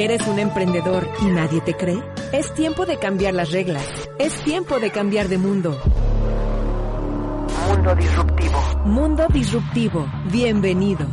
¿Eres un emprendedor y nadie te cree? Es tiempo de cambiar las reglas. Es tiempo de cambiar de mundo. Mundo Disruptivo. Mundo Disruptivo. Bienvenidos.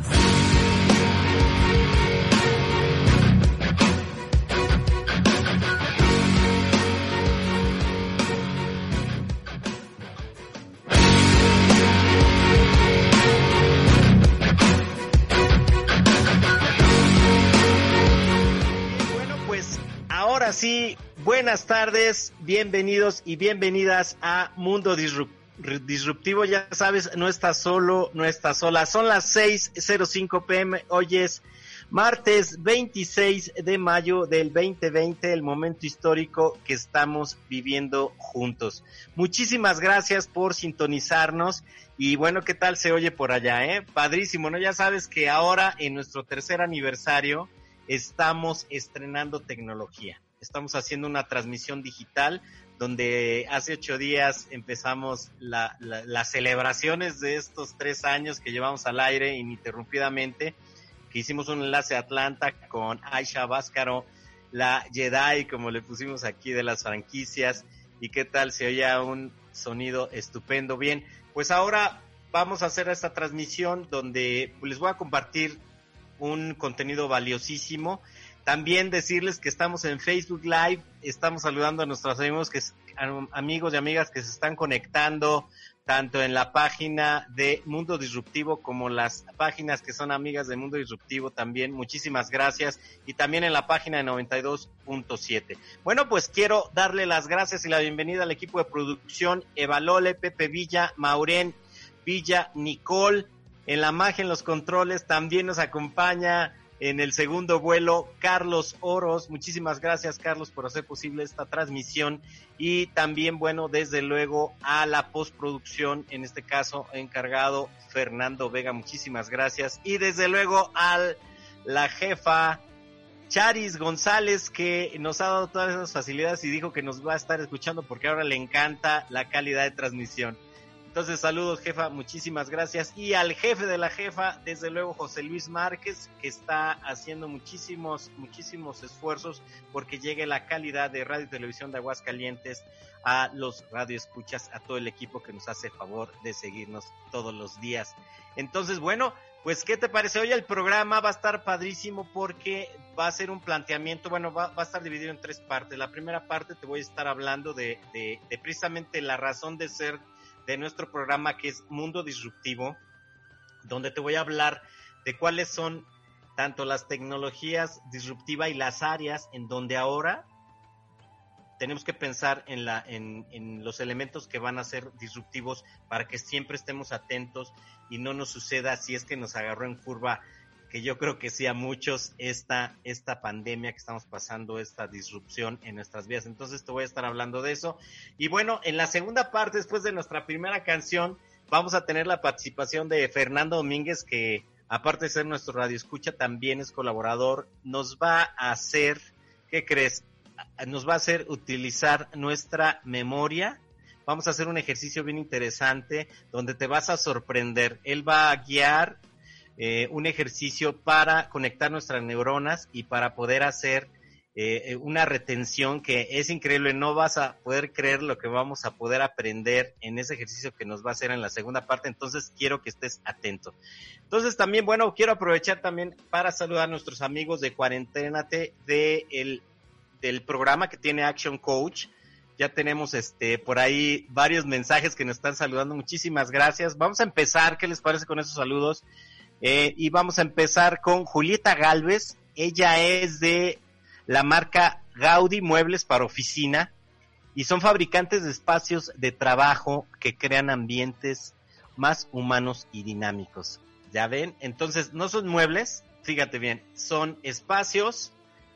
Buenas tardes, bienvenidos y bienvenidas a Mundo Disruptivo. Ya sabes, no estás solo, no estás sola. Son las 6.05 pm, hoy es martes 26 de mayo del 2020, el momento histórico que estamos viviendo juntos. Muchísimas gracias por sintonizarnos. Y bueno, ¿qué tal se oye por allá, eh? Padrísimo, ¿no? Ya sabes que ahora en nuestro tercer aniversario estamos estrenando tecnología estamos haciendo una transmisión digital donde hace ocho días empezamos las celebraciones de estos tres años que llevamos al aire ininterrumpidamente, hicimos un enlace a Atlanta con Aisha Váscaro, la Jedi, como le pusimos aquí de las franquicias, y qué tal se oía un sonido estupendo. Bien, pues ahora vamos a hacer esta transmisión donde les voy a compartir un contenido valiosísimo también decirles que estamos en Facebook Live, estamos saludando a nuestros amigos, que, amigos y amigas que se están conectando tanto en la página de Mundo Disruptivo como las páginas que son amigas de Mundo Disruptivo también. Muchísimas gracias. Y también en la página de 92.7. Bueno, pues quiero darle las gracias y la bienvenida al equipo de producción Evalole, Pepe Villa, Maurén Villa, Nicole. En la magia, en los controles, también nos acompaña en el segundo vuelo, Carlos Oros. Muchísimas gracias, Carlos, por hacer posible esta transmisión. Y también, bueno, desde luego a la postproducción, en este caso encargado Fernando Vega. Muchísimas gracias. Y desde luego a la jefa Charis González, que nos ha dado todas esas facilidades y dijo que nos va a estar escuchando porque ahora le encanta la calidad de transmisión. Entonces, saludos, jefa, muchísimas gracias. Y al jefe de la jefa, desde luego, José Luis Márquez, que está haciendo muchísimos, muchísimos esfuerzos porque llegue la calidad de radio y televisión de Aguascalientes a los radioescuchas, a todo el equipo que nos hace favor de seguirnos todos los días. Entonces, bueno, pues, ¿qué te parece? Hoy el programa va a estar padrísimo porque va a ser un planteamiento, bueno, va, a estar dividido en tres partes. La primera parte te voy a estar hablando de, precisamente la razón de ser de nuestro programa que es Mundo Disruptivo, donde te voy a hablar de cuáles son tanto las tecnologías disruptivas y las áreas en donde ahora tenemos que pensar en, la, en, en, los elementos que van a ser disruptivos para que siempre estemos atentos y no nos suceda si es que nos agarró en curva que yo creo que sí a muchos esta, esta pandemia que estamos pasando, esta disrupción en nuestras vidas. Entonces te voy a estar hablando de eso. Y bueno, en la segunda parte, después de nuestra primera canción, vamos a tener la participación de Fernando Domínguez, que aparte de ser nuestro radio escucha, también es colaborador. Nos va a hacer, ¿qué crees? Nos va a hacer utilizar nuestra memoria vamos a hacer un ejercicio bien interesante donde te vas a sorprender. Él va a guiar eh, un ejercicio para conectar nuestras neuronas y para poder hacer eh, una retención que es increíble. No vas a poder creer lo que vamos a poder aprender en ese ejercicio que nos va a hacer en la segunda parte. Entonces quiero que estés atento. Entonces también, bueno, quiero aprovechar también para saludar a nuestros amigos de Cuarenténate de el, del programa que tiene Action Coach ya tenemos este por ahí varios mensajes que nos están saludando. Muchísimas gracias. Vamos a empezar. ¿Qué les parece con esos saludos? Eh, y vamos a empezar con Julieta Galvez. Ella es de la marca Gaudi Muebles para Oficina y son fabricantes de espacios de trabajo que crean ambientes más humanos y dinámicos. ¿Ya ven? Entonces, no son muebles, fíjate bien, son espacios,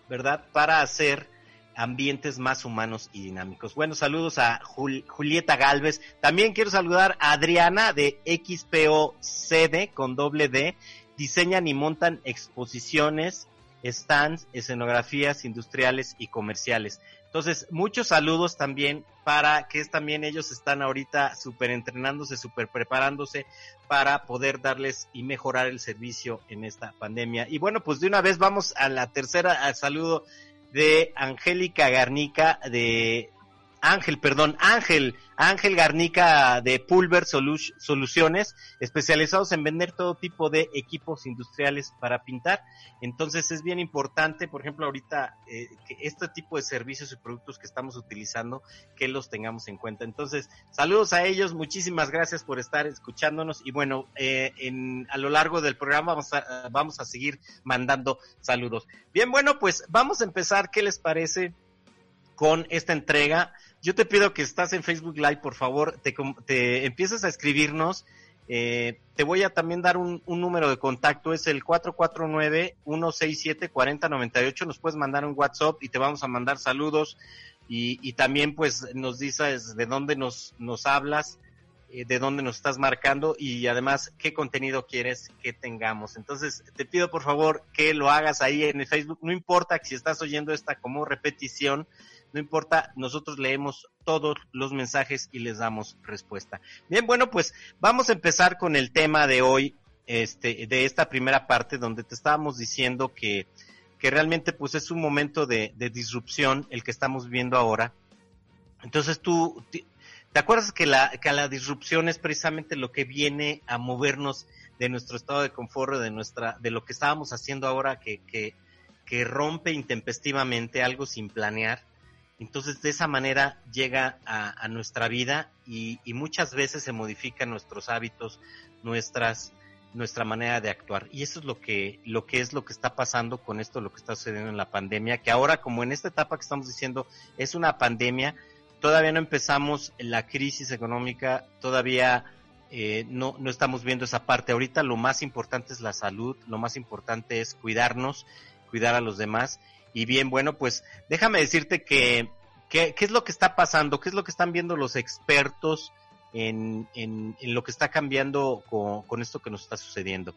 ¿verdad? Para hacer ambientes más humanos y dinámicos. Bueno, saludos a Julieta Galvez. También quiero saludar a Adriana de XPO Sede con doble D. Diseñan y montan exposiciones stands, escenografías industriales y comerciales. Entonces, muchos saludos también para que también ellos están ahorita súper entrenándose, súper preparándose para poder darles y mejorar el servicio en esta pandemia. Y bueno, pues de una vez vamos a la tercera al saludo de Angélica Garnica de Ángel, perdón, Ángel, Ángel Garnica de Pulver Soluciones, especializados en vender todo tipo de equipos industriales para pintar. Entonces es bien importante, por ejemplo, ahorita eh, que este tipo de servicios y productos que estamos utilizando, que los tengamos en cuenta. Entonces, saludos a ellos, muchísimas gracias por estar escuchándonos y bueno, eh, en, a lo largo del programa vamos a, vamos a seguir mandando saludos. Bien, bueno, pues vamos a empezar, ¿qué les parece? con esta entrega. Yo te pido que estás en Facebook Live, por favor, te, te empiezas a escribirnos. Eh, te voy a también dar un, número de contacto, es el 449-167-4098. Nos puedes mandar un WhatsApp y te vamos a mandar saludos. Y, y también, pues, nos dices de dónde nos, nos hablas, eh, de dónde nos estás marcando y además qué contenido quieres que tengamos. Entonces, te pido por favor que lo hagas ahí en el Facebook. No importa si estás oyendo esta como repetición no importa, nosotros leemos todos los mensajes y les damos respuesta. Bien, bueno, pues vamos a empezar con el tema de hoy, este, de esta primera parte donde te estábamos diciendo que, que realmente pues es un momento de, disrupción el que estamos viendo ahora. Entonces tú, ¿te acuerdas que la, que la disrupción es precisamente lo que viene a movernos de nuestro estado de confort, de nuestra, de lo que estábamos haciendo ahora que, que, que rompe intempestivamente algo sin planear? Entonces, de esa manera llega a, nuestra vida y, muchas veces se modifican nuestros hábitos, nuestras, nuestra manera de actuar. Y eso es lo que, lo que es lo que está pasando con esto, lo que está sucediendo en la pandemia, que ahora, como en esta etapa que estamos diciendo, es una pandemia, todavía no empezamos la crisis económica, todavía eh, no, no estamos viendo esa parte. Ahorita lo más importante es la salud, lo más importante es cuidarnos, cuidar a los demás y bien, bueno, pues déjame decirte que, ¿qué es lo que está pasando? ¿Qué es lo que están viendo los expertos en, en, lo que está cambiando con, con, esto que nos está sucediendo?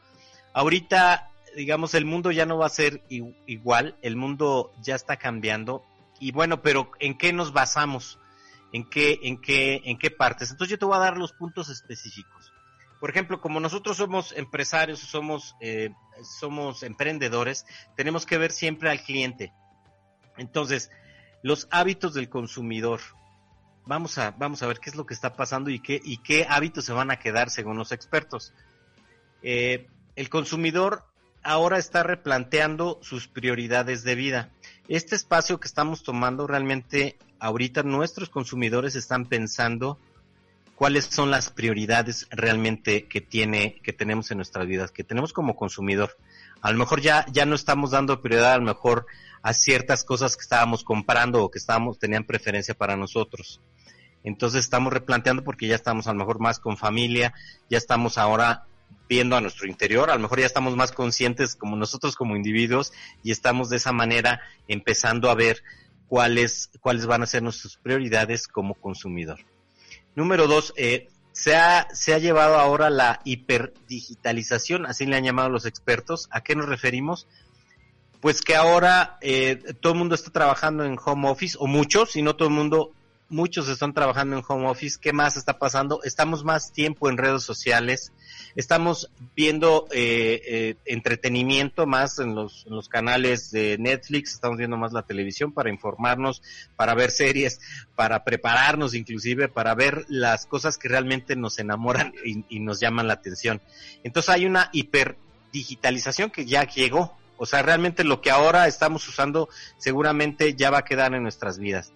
Ahorita, digamos, el mundo ya no va a ser igual, el mundo ya está cambiando. Y bueno, pero ¿en qué nos basamos? ¿En qué, en qué, en qué partes? Entonces yo te voy a dar los puntos específicos. Por ejemplo, como nosotros somos empresarios, somos, eh, somos emprendedores, tenemos que ver siempre al cliente. Entonces, los hábitos del consumidor. Vamos a, vamos a ver qué es lo que está pasando y qué, y qué hábitos se van a quedar según los expertos. Eh, el consumidor ahora está replanteando sus prioridades de vida. Este espacio que estamos tomando realmente ahorita nuestros consumidores están pensando cuáles son las prioridades realmente que tiene, que tenemos en nuestras vidas, que tenemos como consumidor. A lo mejor ya, ya no estamos dando prioridad a lo mejor a ciertas cosas que estábamos comprando o que estábamos, tenían preferencia para nosotros. Entonces estamos replanteando porque ya estamos a lo mejor más con familia, ya estamos ahora viendo a nuestro interior, a lo mejor ya estamos más conscientes como nosotros como individuos y estamos de esa manera empezando a ver cuáles, cuáles van a ser nuestras prioridades como consumidor. Número dos, eh, se, ha, se ha llevado ahora la hiperdigitalización, así le han llamado los expertos. ¿A qué nos referimos? Pues que ahora eh, todo el mundo está trabajando en home office, o muchos, si no todo el mundo, muchos están trabajando en home office. ¿Qué más está pasando? Estamos más tiempo en redes sociales, estamos viendo eh, eh, entretenimiento más en los, canales de Netflix, estamos viendo más la televisión para informarnos, para ver series, para prepararnos inclusive, para ver las cosas que realmente nos enamoran y, y nos llaman la atención. Entonces hay una hiperdigitalización que ya llegó. O sea, realmente lo que ahora estamos usando seguramente ya va a quedar en nuestras vidas.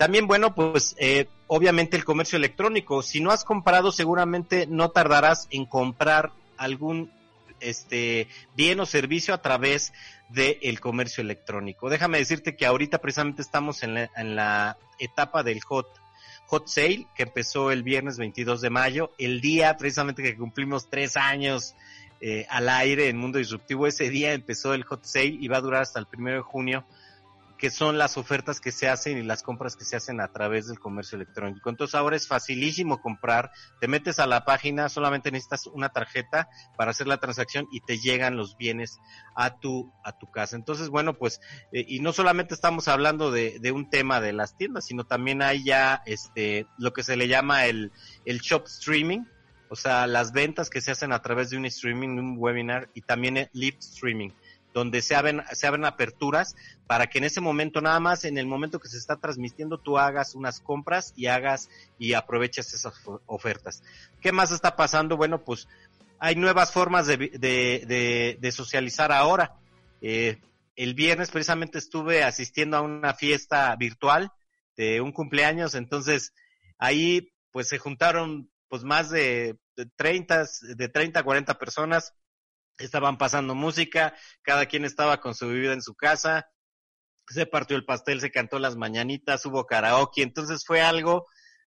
También, bueno, pues eh, obviamente el comercio electrónico. Si no has comprado, seguramente no tardarás en comprar algún este bien o servicio a través del comercio electrónico. Déjame decirte que ahorita precisamente estamos en la, en la etapa del hot hot sale que empezó el viernes 22 de mayo, el día precisamente que cumplimos tres años eh, al aire en Mundo Disruptivo. Ese día empezó el hot sale y va a durar hasta el primero de junio que son las ofertas que se hacen y las compras que se hacen a través del comercio electrónico. Entonces ahora es facilísimo comprar, te metes a la página, solamente necesitas una tarjeta para hacer la transacción y te llegan los bienes a tu, a tu casa. Entonces, bueno, pues, eh, y no solamente estamos hablando de, de, un tema de las tiendas, sino también hay ya este, lo que se le llama el, el shop streaming, o sea, las ventas que se hacen a través de un streaming, un webinar y también el live streaming, donde se abren, se abren aperturas para que en ese momento, nada más en el momento que se está transmitiendo, tú hagas unas compras y hagas y aproveches esas ofertas. ¿Qué más está pasando? Bueno, pues hay nuevas formas de, de, de, socializar ahora. Eh, el viernes precisamente estuve asistiendo a una fiesta virtual de un cumpleaños, entonces ahí pues se juntaron pues más de, de 30, de 30 a 40 personas, estaban pasando música, cada quien estaba con su bebida en su casa, se partió el pastel, se cantó las mañanitas, hubo karaoke, entonces fue algo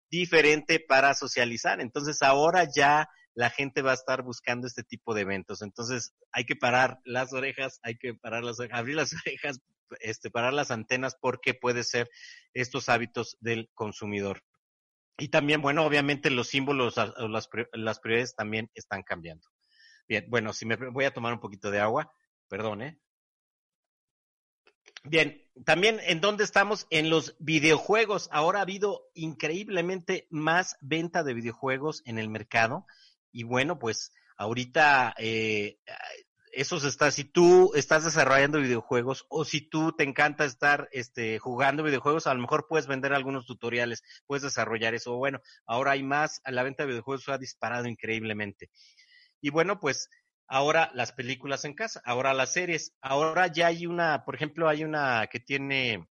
diferente para socializar. Entonces ahora ya la gente va a estar buscando este tipo de eventos. Entonces hay que parar las orejas, hay que parar las orejas, abrir las orejas, este, parar las antenas porque puede ser estos hábitos del consumidor. Y también, bueno, obviamente los símbolos, las, las prioridades también están cambiando. Bien, bueno, si me voy a tomar un poquito de agua, perdón, ¿eh? Bien, también en dónde estamos en los videojuegos. Ahora ha habido increíblemente más venta de videojuegos en el mercado. Y bueno, pues ahorita eh, eso se está, si tú estás desarrollando videojuegos o si tú te encanta estar este, jugando videojuegos, a lo mejor puedes vender algunos tutoriales, puedes desarrollar eso. Bueno, ahora hay más, la venta de videojuegos ha disparado increíblemente. Y bueno, pues ahora las películas en casa, ahora las series, ahora ya hay una, por ejemplo, hay una que tiene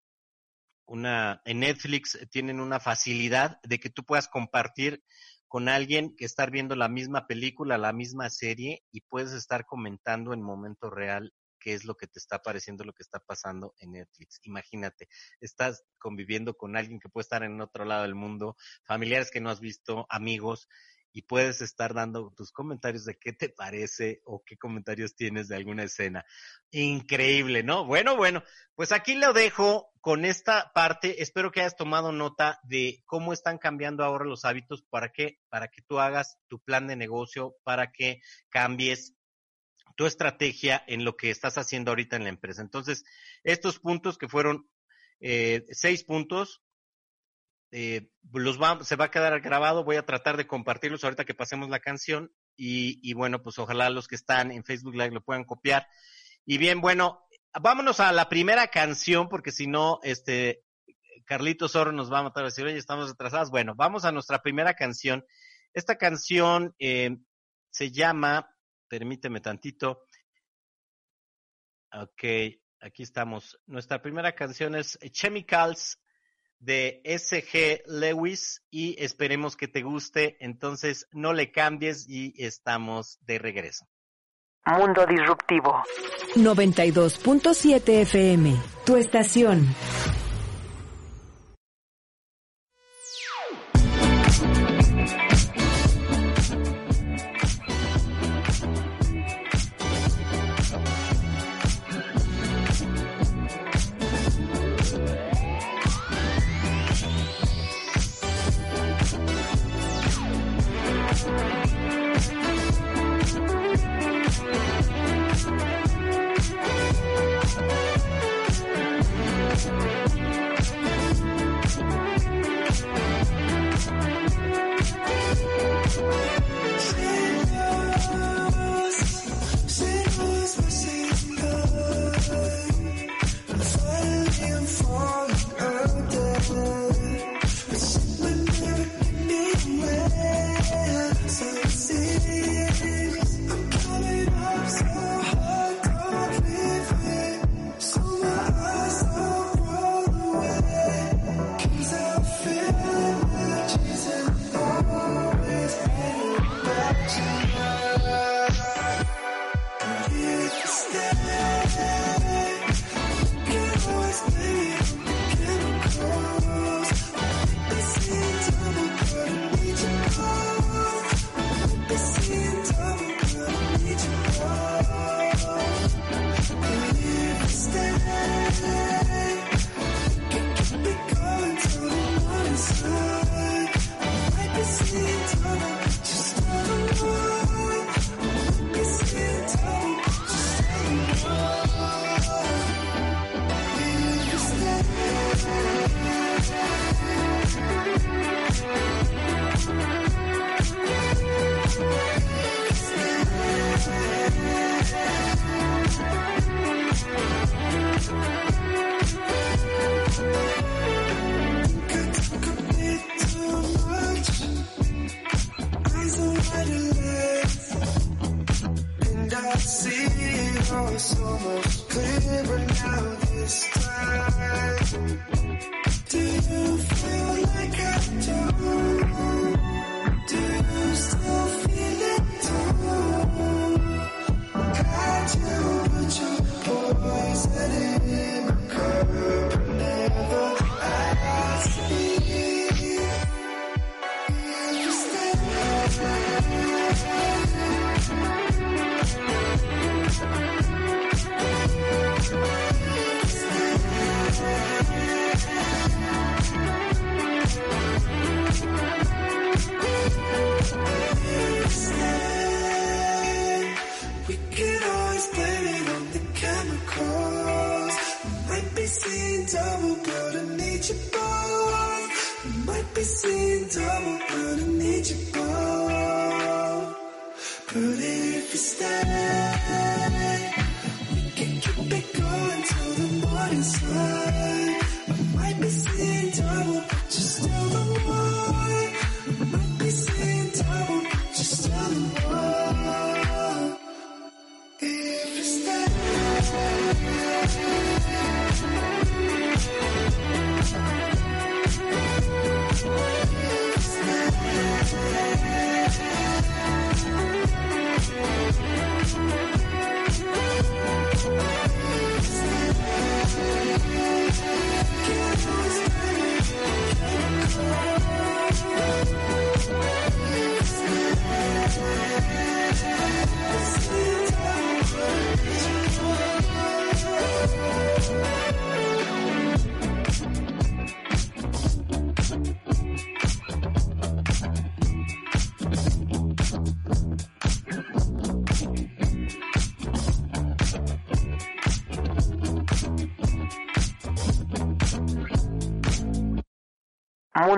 una, en Netflix tienen una facilidad de que tú puedas compartir con alguien que estar viendo la misma película, la misma serie y puedes estar comentando en momento real qué es lo que te está pareciendo, lo que está pasando en Netflix. Imagínate, estás conviviendo con alguien que puede estar en otro lado del mundo, familiares que no has visto, amigos, y puedes estar dando tus comentarios de qué te parece o qué comentarios tienes de alguna escena. Increíble, ¿no? Bueno, bueno, pues aquí lo dejo con esta parte. Espero que hayas tomado nota de cómo están cambiando ahora los hábitos para que, para que tú hagas tu plan de negocio, para que cambies tu estrategia en lo que estás haciendo ahorita en la empresa. Entonces, estos puntos que fueron eh, seis puntos, eh, los va, se va a quedar grabado, voy a tratar de compartirlos ahorita que pasemos la canción y, y bueno, pues ojalá los que están en Facebook Live lo puedan copiar. Y bien, bueno, vámonos a la primera canción porque si no, este, Carlitos Oro nos va a matar a decir, oye, estamos atrasados. Bueno, vamos a nuestra primera canción. Esta canción eh, se llama, permíteme tantito. Ok, aquí estamos. Nuestra primera canción es Chemicals de SG Lewis y esperemos que te guste. Entonces no le cambies y estamos de regreso. Mundo Disruptivo. 92.7 FM, tu estación.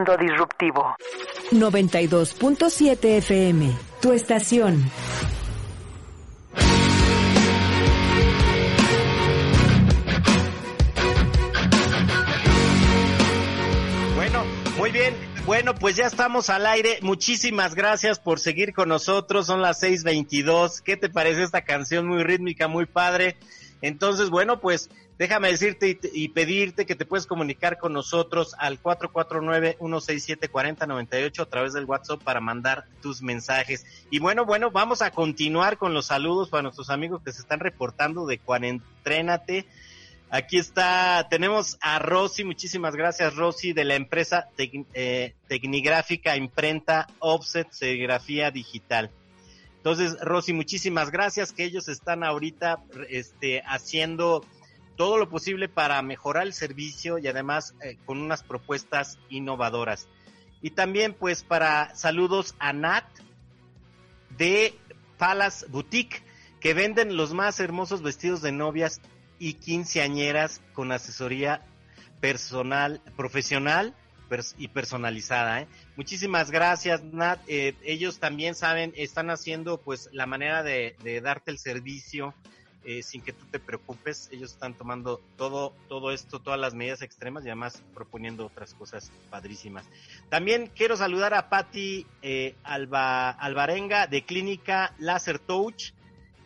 Mundo Disruptivo. 92.7 FM, tu estación. Bueno, muy bien. Bueno, pues ya estamos al aire. Muchísimas gracias por seguir con nosotros. Son las 6:22. ¿Qué te parece esta canción muy rítmica, muy padre? Entonces, bueno, pues Déjame decirte y, pedirte que te puedes comunicar con nosotros al 449-167-4098 a través del WhatsApp para mandar tus mensajes. Y bueno, bueno, vamos a continuar con los saludos para nuestros amigos que se están reportando de Cuarentrénate. Aquí está, tenemos a Rosy, muchísimas gracias Rosy, de la empresa eh, Tecnigráfica Imprenta Offset Serigrafía Digital. Entonces, Rosy, muchísimas gracias que ellos están ahorita este, haciendo todo lo posible para mejorar el servicio y además eh, con unas propuestas innovadoras. Y también pues para saludos a Nat de Palace Boutique que venden los más hermosos vestidos de novias y quinceañeras con asesoría personal, profesional y personalizada. ¿eh? Muchísimas gracias, Nat. Eh, ellos también saben, están haciendo pues la manera de, de darte el servicio eh, sin que tú te preocupes. Ellos están tomando todo, todo esto, todas las medidas extremas y además proponiendo otras cosas padrísimas. También quiero saludar a Patti eh, Alba, Alvarenga de Clínica Laser Touch,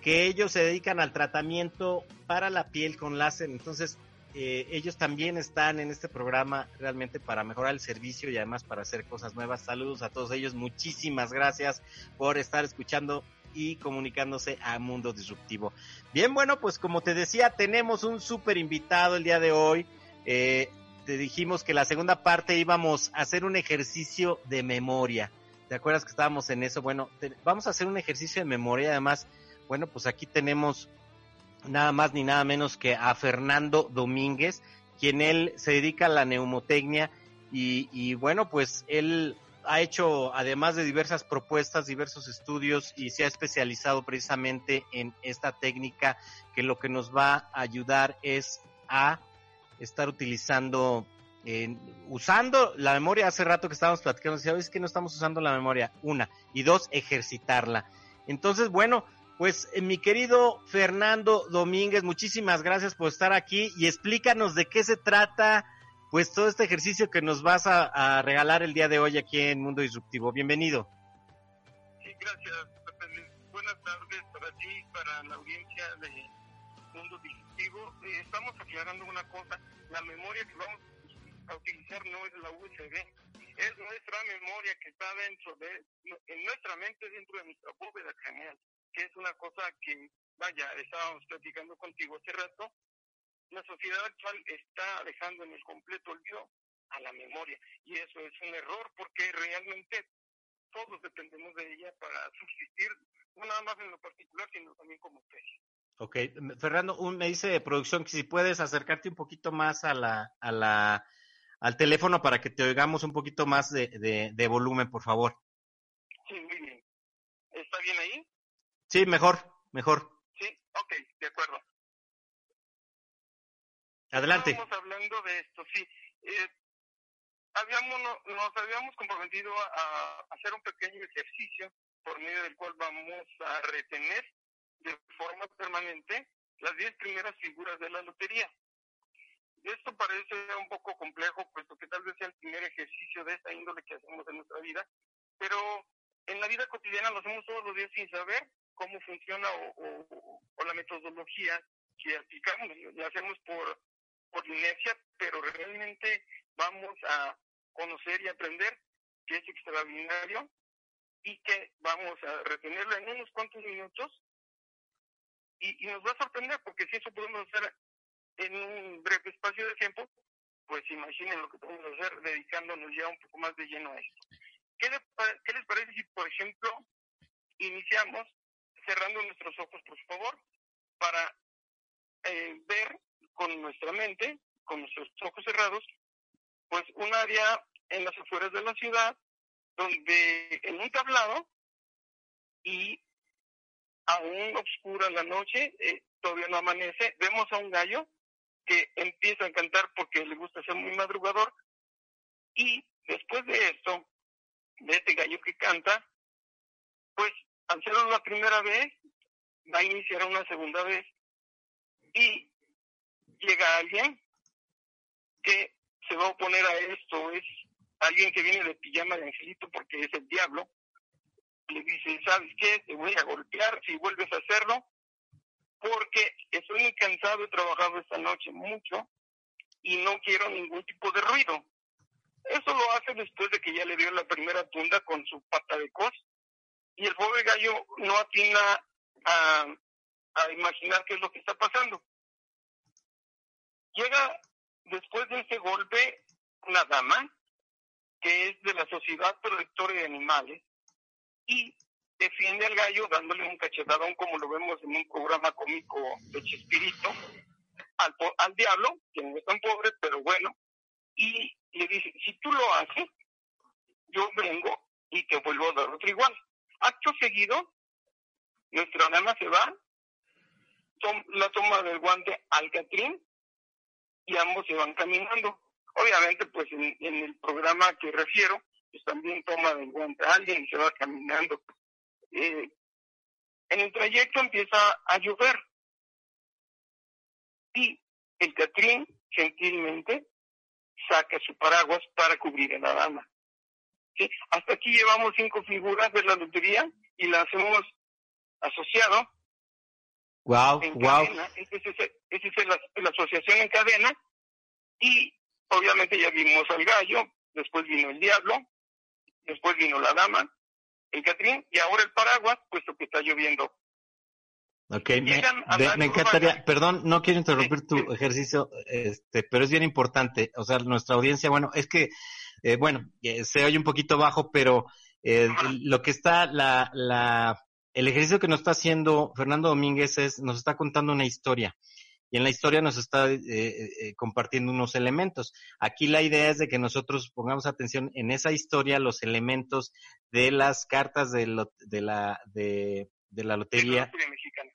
que ellos se dedican al tratamiento para la piel con láser. Entonces, eh, ellos también están en este programa realmente para mejorar el servicio y además para hacer cosas nuevas. Saludos a todos ellos. Muchísimas gracias por estar escuchando y comunicándose a Mundo Disruptivo. Bien, bueno, pues como te decía, tenemos un súper invitado el día de hoy. Eh, te dijimos que la segunda parte íbamos a hacer un ejercicio de memoria. ¿Te acuerdas que estábamos en eso? Bueno, vamos a hacer un ejercicio de memoria. Además, bueno, pues aquí tenemos nada más ni nada menos que a Fernando Domínguez, quien él se dedica a la neumotecnia y, y bueno, pues él ha hecho, además de diversas propuestas, diversos estudios y se ha especializado precisamente en esta técnica que lo que nos va a ayudar es a estar utilizando, usando la memoria. Hace rato que estábamos platicando, decía, es que no estamos usando la memoria, una, y dos, ejercitarla. Entonces, bueno, pues eh, mi querido Fernando Domínguez, muchísimas gracias por estar aquí y explícanos de qué se trata pues todo este ejercicio que nos vas a, regalar el día de hoy aquí en Mundo Disruptivo. Bienvenido. Sí, gracias. Buenas tardes para ti, para la audiencia de todo, eh, estamos aclarando una cosa, la memoria que vamos a utilizar no es la USB, es nuestra memoria que está dentro de, en nuestra mente, dentro de nuestra bóveda craneal, que es una cosa que, vaya, estábamos platicando contigo hace rato, la sociedad actual está dejando en el completo olvido a la memoria, y eso es un error porque realmente todos dependemos de ella para subsistir, no nada más en lo particular, sino también como especie. Ok, Fernando, un, me dice de producción que si puedes acercarte un poquito más a la, a la, al teléfono para que te oigamos un poquito más de, de, de volumen, por favor. Sí, muy bien. ¿Está bien ahí? Sí, mejor, mejor. Sí, ok, de acuerdo. Adelante. Estamos hablando de esto, sí. Eh, habíamos, nos habíamos comprometido a, hacer un pequeño ejercicio por medio del cual vamos a retener de forma permanente las 10 primeras figuras de la lotería. Esto parece un poco complejo, puesto que tal vez sea el primer ejercicio de esta índole que hacemos en nuestra vida, pero en la vida cotidiana lo hacemos todos los días sin saber cómo funciona o, o, la metodología que aplicamos. Lo hacemos por, por inercia, pero realmente vamos a conocer y aprender que es extraordinario y que vamos a retenerlo en unos cuantos minutos y, nos va a sorprender porque si eso podemos hacer en un breve espacio de tiempo, pues imaginen lo que podemos hacer dedicándonos ya un poco más de lleno a esto. ¿Qué, le, qué les parece si, por ejemplo, iniciamos cerrando nuestros ojos, por favor, para eh, ver con nuestra mente, con nuestros ojos cerrados, pues un área en las afueras de la ciudad, donde en un tablado y aún oscura la noche, eh, todavía no amanece, vemos a un gallo que empieza a cantar porque le gusta ser muy madrugador y después de esto, de este gallo que canta, pues al ser la primera vez, va a iniciar una segunda vez y llega alguien que se va a oponer a esto, es alguien que viene de pijama de angelito porque es el diablo, le dice, ¿sabes qué? Te voy a golpear si vuelves a hacerlo, porque estoy muy cansado, he trabajado esta noche mucho y no quiero ningún tipo de ruido. Eso lo hace después de que ya le dio la primera tunda con su pata de cos y el pobre gallo no atina a, a imaginar qué es lo que está pasando. Llega después de ese golpe una dama que es de la Sociedad Protectora de Animales y defiende al gallo dándole un cachetadón como lo vemos en un programa cómico de Chespirito al, al diablo, que no es tan pobre, pero bueno, y le dice, si tú lo haces, yo vengo y te vuelvo a dar otro igual. Acto seguido, nuestra dama se va, tom, la toma del guante al Catrín y ambos se van caminando. Obviamente, pues en, el programa que refiero, pues también toma del guante a alguien y se va caminando. Eh, en el trayecto empieza a llover y el Catrín gentilmente saca su paraguas para cubrir a la dama. Hasta aquí llevamos cinco figuras de la lotería y las hemos asociado. Wow, en wow. Cadena. Esa es, esa es la, la asociación en cadena y obviamente ya vimos al gallo, después vino el diablo, después vino la dama, el Catrín y ahora el paraguas, puesto que está lloviendo. Ok, me, de, me encantaría, perdón, no quiero interrumpir sí, tu sí. ejercicio, este, pero es bien importante, o sea, nuestra audiencia, bueno, es que, eh, bueno, eh, se oye un poquito bajo, pero eh, lo que está, la, la, el ejercicio que nos está haciendo Fernando Domínguez es, nos está contando una historia y en la historia nos está eh, eh, compartiendo unos elementos. Aquí la idea es de que nosotros pongamos atención en esa historia, los elementos de las cartas de, lo, de la de, de, la lotería mexicana.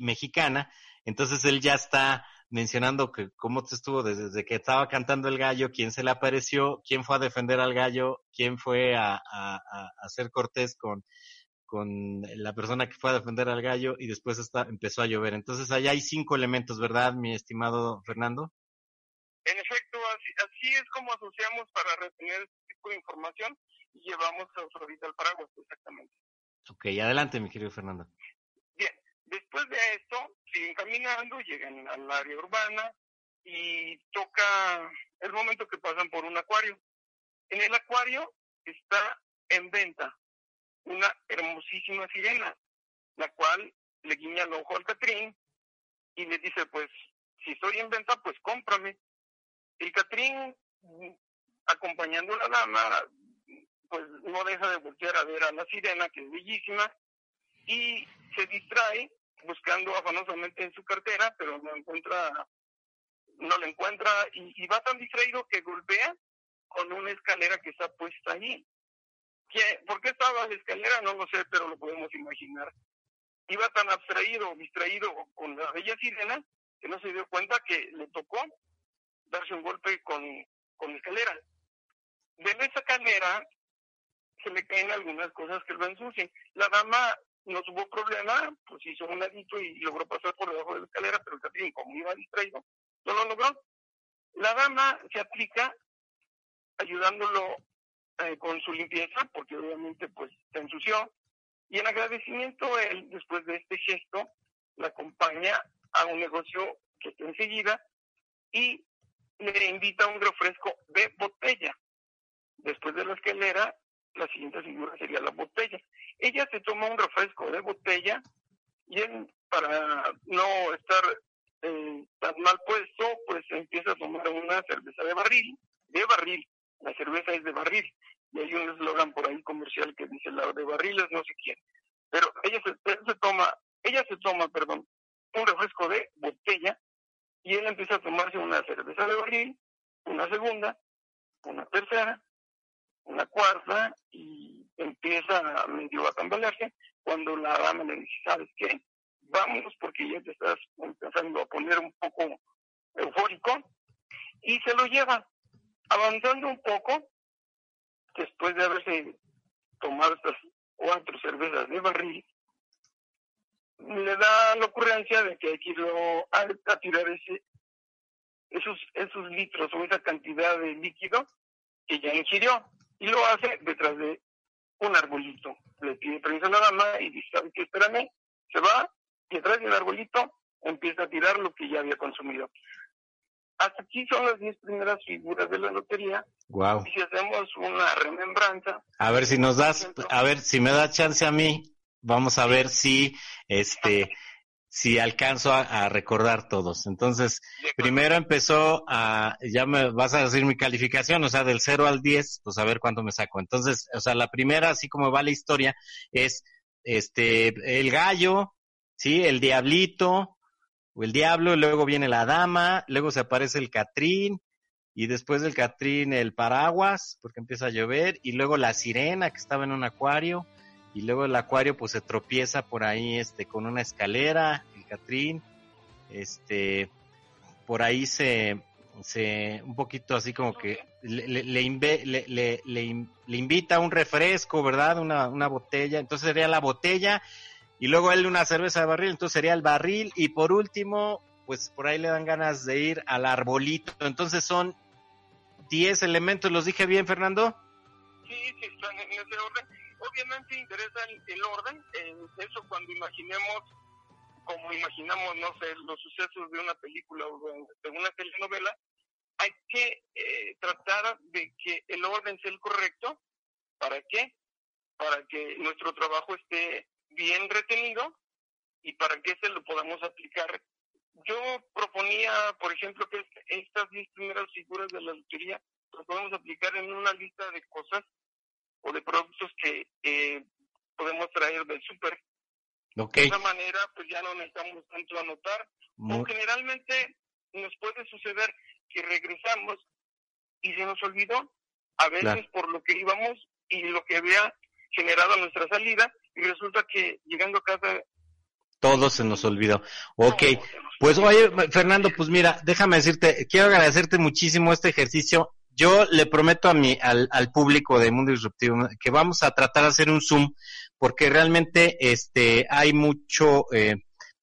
mexicana. Entonces él ya está mencionando que cómo te estuvo desde, desde, que estaba cantando el gallo, quién se le apareció, quién fue a defender al gallo, quién fue a, a, a hacer cortés con, con la persona que fue a defender al gallo y después está, empezó a llover. Entonces allá hay cinco elementos, ¿verdad, mi estimado Fernando? En efecto, así, así es como asociamos para retener este tipo de información y llevamos ahorita al paraguas, exactamente. Ok, adelante, mi querido Fernando. Bien, Después de esto, siguen caminando, llegan al área urbana y toca el momento que pasan por un acuario. En el acuario está en venta una hermosísima sirena, la cual le guiña el ojo al Catrín y le dice, pues, si estoy en venta, pues cómprame. El Catrín, acompañando a la dama, pues no deja de voltear a ver a la sirena, que es bellísima, y se distrae buscando afanosamente en su cartera, pero no encuentra, no la encuentra, y, va tan distraído que golpea con una escalera que está puesta allí. ¿Por qué estaba la escalera? No lo sé, pero lo podemos imaginar. Iba tan abstraído, distraído con la bella sirena, que no se dio cuenta que le tocó darse un golpe con, con la escalera. De esa escalera se le caen algunas cosas que lo ensucian. La dama no tuvo problema, pues hizo un ladito y logró pasar por debajo de la escalera, pero el Catrín, como iba distraído, no lo logró. La dama se aplica ayudándolo eh, con su limpieza, porque obviamente pues se ensució, y en agradecimiento él, después de este gesto, la acompaña a un negocio que está enseguida y le invita a un refresco de botella. Después de la escalera, la siguiente figura sería la botella. Ella se toma un refresco de botella y él, para no estar eh, tan mal puesto, pues empieza a tomar una cerveza de barril, de barril, la cerveza es de barril, y hay un eslogan por ahí comercial que dice la de barriles no sé quién, pero ella se, toma, ella se toma, perdón, un refresco de botella y él empieza a tomarse una cerveza de barril, una segunda, una tercera, una cuarta y empieza medio a tambalearse cuando la dama le dice, ¿sabes qué? Vamos porque ya te estás empezando a poner un poco eufórico y se lo lleva avanzando un poco después de haberse tomado estas cuatro cervezas de barril le da la ocurrencia de que hay que ir a, tirar ese, esos, esos litros o esa cantidad de líquido que ya ingirió y lo hace detrás de un arbolito. Le pide permiso a la dama y dice, ¿sabes? Espérame. Se va y detrás del arbolito empieza a tirar lo que ya había consumido. Hasta aquí son las 10 primeras figuras de la lotería. Wow. Y si hacemos una remembranza. A ver si nos das, a ver si me da chance a mí, vamos a ver si, este, si alcanzo a, recordar todos. Entonces, primero empezó a, ya me vas a decir mi calificación, o sea, del 0 al 10, pues a ver cuánto me saco. Entonces, o sea, la primera, así como va la historia, es este, el gallo, sí, el diablito, o el diablo, luego viene la dama, luego se aparece el catrín, y después del catrín el paraguas, porque empieza a llover, y luego la sirena que estaba en un acuario, y luego el acuario pues se tropieza por ahí este con una escalera, el Catrín, este por ahí se se un poquito así como que le, le, le, le, invita un refresco, ¿verdad? Una, una botella, entonces sería la botella y luego él una cerveza de barril, entonces sería el barril y por último, pues por ahí le dan ganas de ir al arbolito, entonces son 10 elementos, ¿los dije bien, Fernando? Sí, sí, están en ese orden obviamente interesa el, orden, eso cuando imaginemos, como imaginamos, no sé, los sucesos de una película o de una telenovela, hay que eh, tratar de que el orden sea el correcto. ¿Para qué? Para que nuestro trabajo esté bien retenido y para que se lo podamos aplicar. Yo proponía, por ejemplo, que estas 10 primeras figuras de la lotería las podemos aplicar en una lista de cosas o de productos que eh, podemos traer del súper. De esa manera, pues ya no necesitamos tanto anotar. O generalmente nos puede suceder que regresamos y se nos olvidó, a veces por lo que íbamos y lo que había generado nuestra salida, y resulta que llegando a casa todo se nos olvidó. Ok, pues oye, Fernando, pues mira, déjame decirte, quiero agradecerte muchísimo este ejercicio yo le prometo a mi, al, al público de Mundo Disruptivo que vamos a tratar de hacer un Zoom porque realmente este hay mucho eh,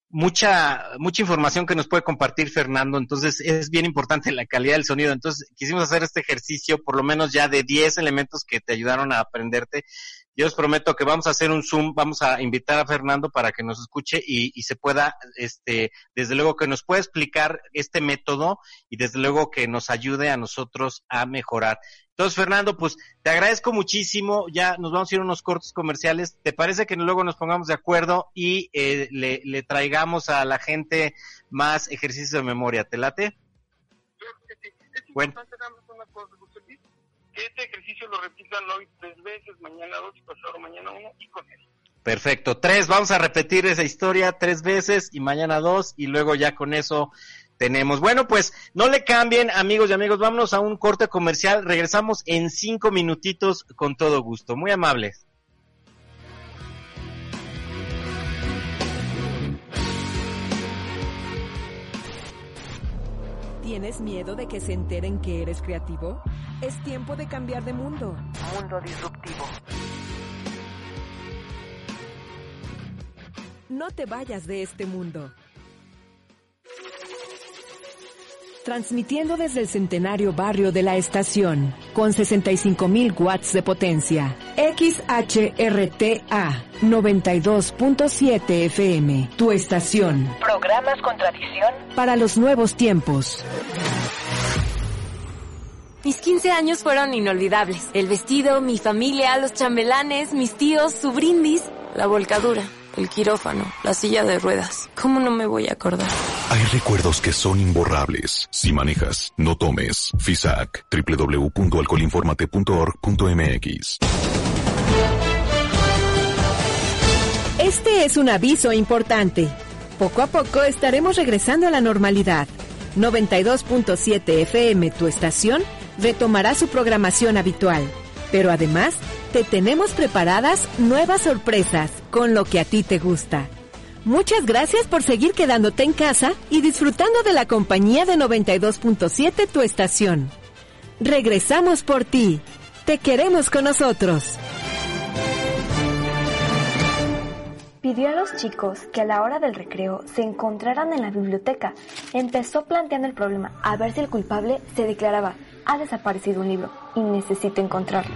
mucha mucha información que nos puede compartir Fernando, entonces es bien importante la calidad del sonido. Entonces quisimos hacer este ejercicio por lo menos ya de 10 elementos que te ayudaron a aprenderte Yo os prometo que vamos a hacer un Zoom, vamos a invitar a Fernando para que nos escuche y, y se pueda, este, desde luego que nos pueda explicar este método y desde luego que nos ayude a nosotros a mejorar. Entonces, Fernando, pues te agradezco muchísimo. Ya nos vamos a ir a unos cortos comerciales. ¿Te parece que luego nos pongamos de acuerdo y eh, le, le, traigamos a la gente más ejercicios de memoria? ¿Te late? Claro que sí. Es bueno. importante una cosa, este ejercicio lo repitan hoy tres veces, mañana dos y pasado mañana uno y con eso. Perfecto, tres, vamos a repetir esa historia tres veces y mañana dos y luego ya con eso tenemos. Bueno, pues no le cambien, amigos y amigos, vámonos a un corte comercial. Regresamos en cinco minutitos con todo gusto. Muy amables. ¿Tienes miedo de que se enteren que eres creativo? Es tiempo de cambiar de mundo. Mundo disruptivo. No te vayas de este mundo. Transmitiendo desde el centenario barrio de la estación, con 65.000 watts de potencia. XHRTA 92.7 FM, tu estación. Programas con tradición para los nuevos tiempos. Mis 15 años fueron inolvidables. El vestido, mi familia, los chambelanes, mis tíos, su brindis, la volcadura el quirófano, la silla de ruedas. ¿Cómo no me voy a acordar? Hay recuerdos que son imborrables. Si manejas, no tomes. FISAC, www.alcoholinformate.org.mx. Este es un aviso importante. Poco a poco estaremos regresando a la normalidad. 92.7 FM, tu estación, retomará su programación habitual. Pero además, te tenemos preparadas nuevas sorpresas con lo que a ti te gusta. Muchas gracias por seguir quedándote en casa y disfrutando de la compañía de 92.7 tu estación. Regresamos por ti. Te queremos con nosotros. Pidió a los chicos que a la hora del recreo se encontraran en la biblioteca. Empezó planteando el problema a ver si el culpable se declaraba, ha desaparecido un libro y necesito encontrarlo.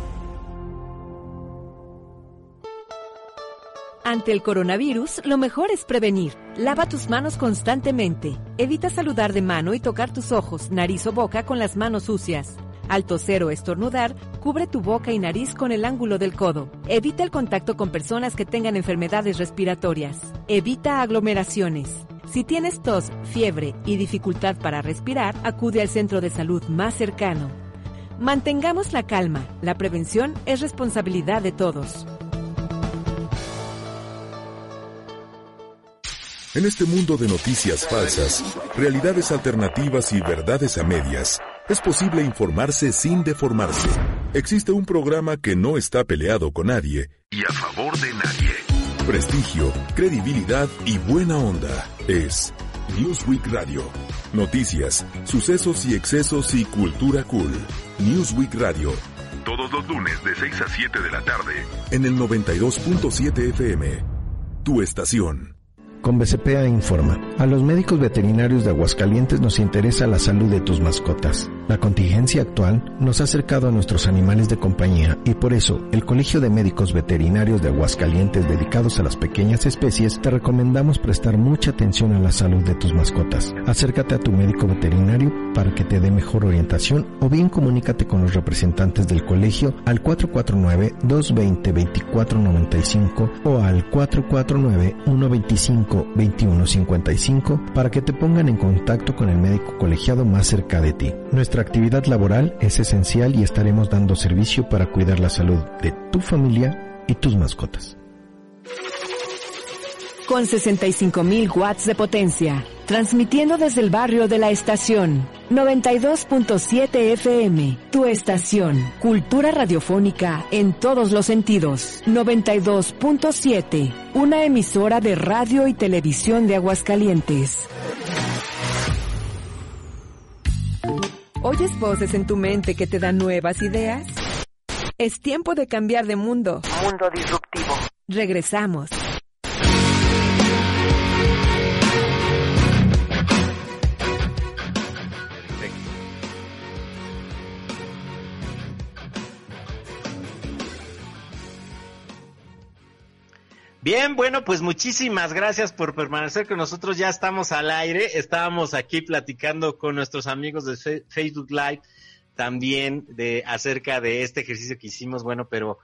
Ante el coronavirus, lo mejor es prevenir. Lava tus manos constantemente. Evita saludar de mano y tocar tus ojos, nariz o boca con las manos sucias. Al toser o estornudar, cubre tu boca y nariz con el ángulo del codo. Evita el contacto con personas que tengan enfermedades respiratorias. Evita aglomeraciones. Si tienes tos, fiebre y dificultad para respirar, acude al centro de salud más cercano. Mantengamos la calma. La prevención es responsabilidad de todos. En este mundo de noticias falsas, realidades alternativas y verdades a medias, es posible informarse sin deformarse. Existe un programa que no está peleado con nadie y a favor de nadie. Prestigio, credibilidad y buena onda. Es Newsweek Radio. Noticias, sucesos y excesos y cultura cool. Newsweek Radio. Todos los lunes de 6 a 7 de la tarde. En el 92.7 FM. Tu estación. Con BCPA informa. A los médicos veterinarios de Aguascalientes nos interesa la salud de tus mascotas. La contingencia actual nos ha acercado a nuestros animales de compañía y por eso el Colegio de Médicos Veterinarios de Aguascalientes dedicados a las pequeñas especies te recomendamos prestar mucha atención a la salud de tus mascotas. Acércate a tu médico veterinario para que te dé mejor orientación o bien comunícate con los representantes del colegio al 449-220-2495 o al 449 125 2155 para que te pongan en contacto con el médico colegiado más cerca de ti. Nuestra actividad laboral es esencial y estaremos dando servicio para cuidar la salud de tu familia y tus mascotas con 65.000 watts de potencia, transmitiendo desde el barrio de la estación 92.7 FM, tu estación, cultura radiofónica en todos los sentidos. 92.7, una emisora de radio y televisión de Aguascalientes. ¿Oyes voces en tu mente que te dan nuevas ideas? Es tiempo de cambiar de mundo. Mundo disruptivo. Regresamos. Bien, bueno, pues muchísimas gracias por permanecer con nosotros. Ya estamos al aire. Estábamos aquí platicando con nuestros amigos de Facebook Live también de acerca de este ejercicio que hicimos. Bueno, pero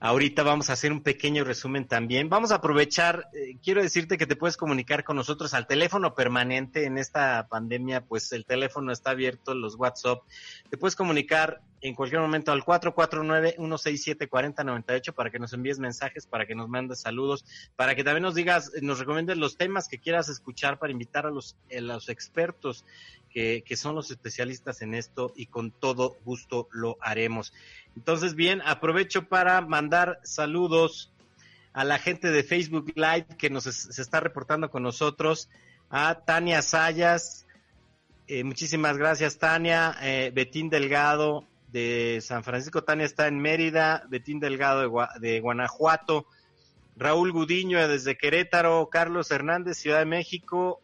Ahorita vamos a hacer un pequeño resumen también. Vamos a aprovechar, eh, quiero decirte que te puedes comunicar con nosotros al teléfono permanente en esta pandemia, pues el teléfono está abierto, los WhatsApp. Te puedes comunicar en cualquier momento al 449-167-4098 para que nos envíes mensajes, para que nos mandes saludos, para que también nos digas, nos recomiendes los temas que quieras escuchar para invitar a los, a los expertos que, que son los especialistas en esto y con todo gusto lo haremos. Entonces, bien, aprovecho para mandar saludos a la gente de Facebook Live que nos se está reportando con nosotros, a Tania Sayas, eh, muchísimas gracias Tania, eh, Betín Delgado de San Francisco, Tania está en Mérida, Betín Delgado de Guanajuato, Raúl Gudiño desde Querétaro, Carlos Hernández, Ciudad de México,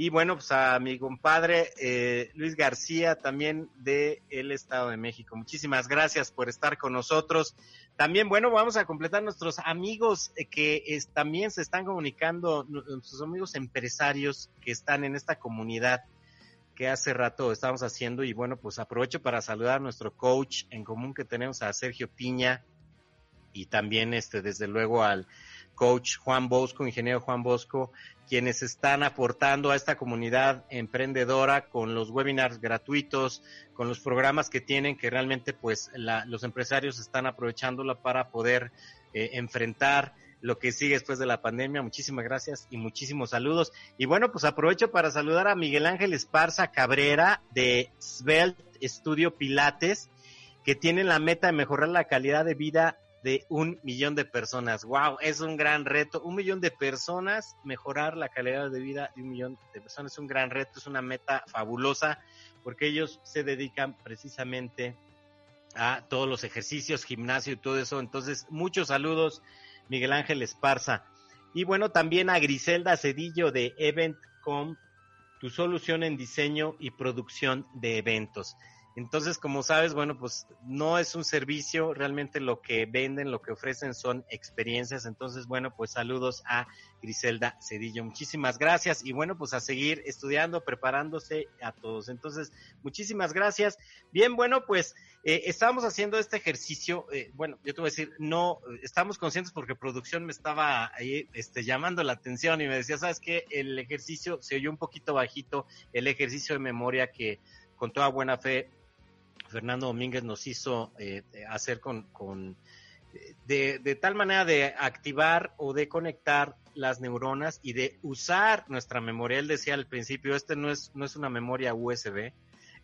y bueno, pues a mi compadre eh, Luis García, también de el Estado de México. Muchísimas gracias por estar con nosotros. También, bueno, vamos a completar nuestros amigos eh, que también se están comunicando, nuestros amigos empresarios que están en esta comunidad que hace rato estamos haciendo. Y bueno, pues aprovecho para saludar a nuestro coach en común que tenemos a Sergio Piña y también, este, desde luego, al coach Juan Bosco, ingeniero Juan Bosco, quienes están aportando a esta comunidad emprendedora con los webinars gratuitos, con los programas que tienen que realmente pues los empresarios están aprovechándola para poder eh, enfrentar lo que sigue después de la pandemia. Muchísimas gracias y muchísimos saludos. Y bueno, pues aprovecho para saludar a Miguel Ángel Esparza Cabrera de Svelte Estudio Pilates, que tiene la meta de mejorar la calidad de vida de un millón de personas. ¡Wow! Es un gran reto. Un millón de personas, mejorar la calidad de vida de un millón de personas es un gran reto, es una meta fabulosa, porque ellos se dedican precisamente a todos los ejercicios, gimnasio y todo eso. Entonces, muchos saludos, Miguel Ángel Esparza. Y bueno, también a Griselda Cedillo de Event.com, tu solución en diseño y producción de eventos. Entonces, como sabes, bueno, pues no es un servicio, realmente lo que venden, lo que ofrecen son experiencias. Entonces, bueno, pues saludos a Griselda Cedillo. Muchísimas gracias y bueno, pues a seguir estudiando, preparándose a todos. Entonces, muchísimas gracias. Bien, bueno, pues eh, estamos haciendo este ejercicio. Eh, bueno, yo te voy a decir, no, estamos conscientes porque producción me estaba ahí este, llamando la atención y me decía, ¿sabes qué? El ejercicio se oyó un poquito bajito, el ejercicio de memoria que con toda buena fe Fernando Domínguez nos hizo eh, hacer con, con de, de, tal manera de activar o de conectar las neuronas y de usar nuestra memoria. Él decía al principio, este no es, no es una memoria USB,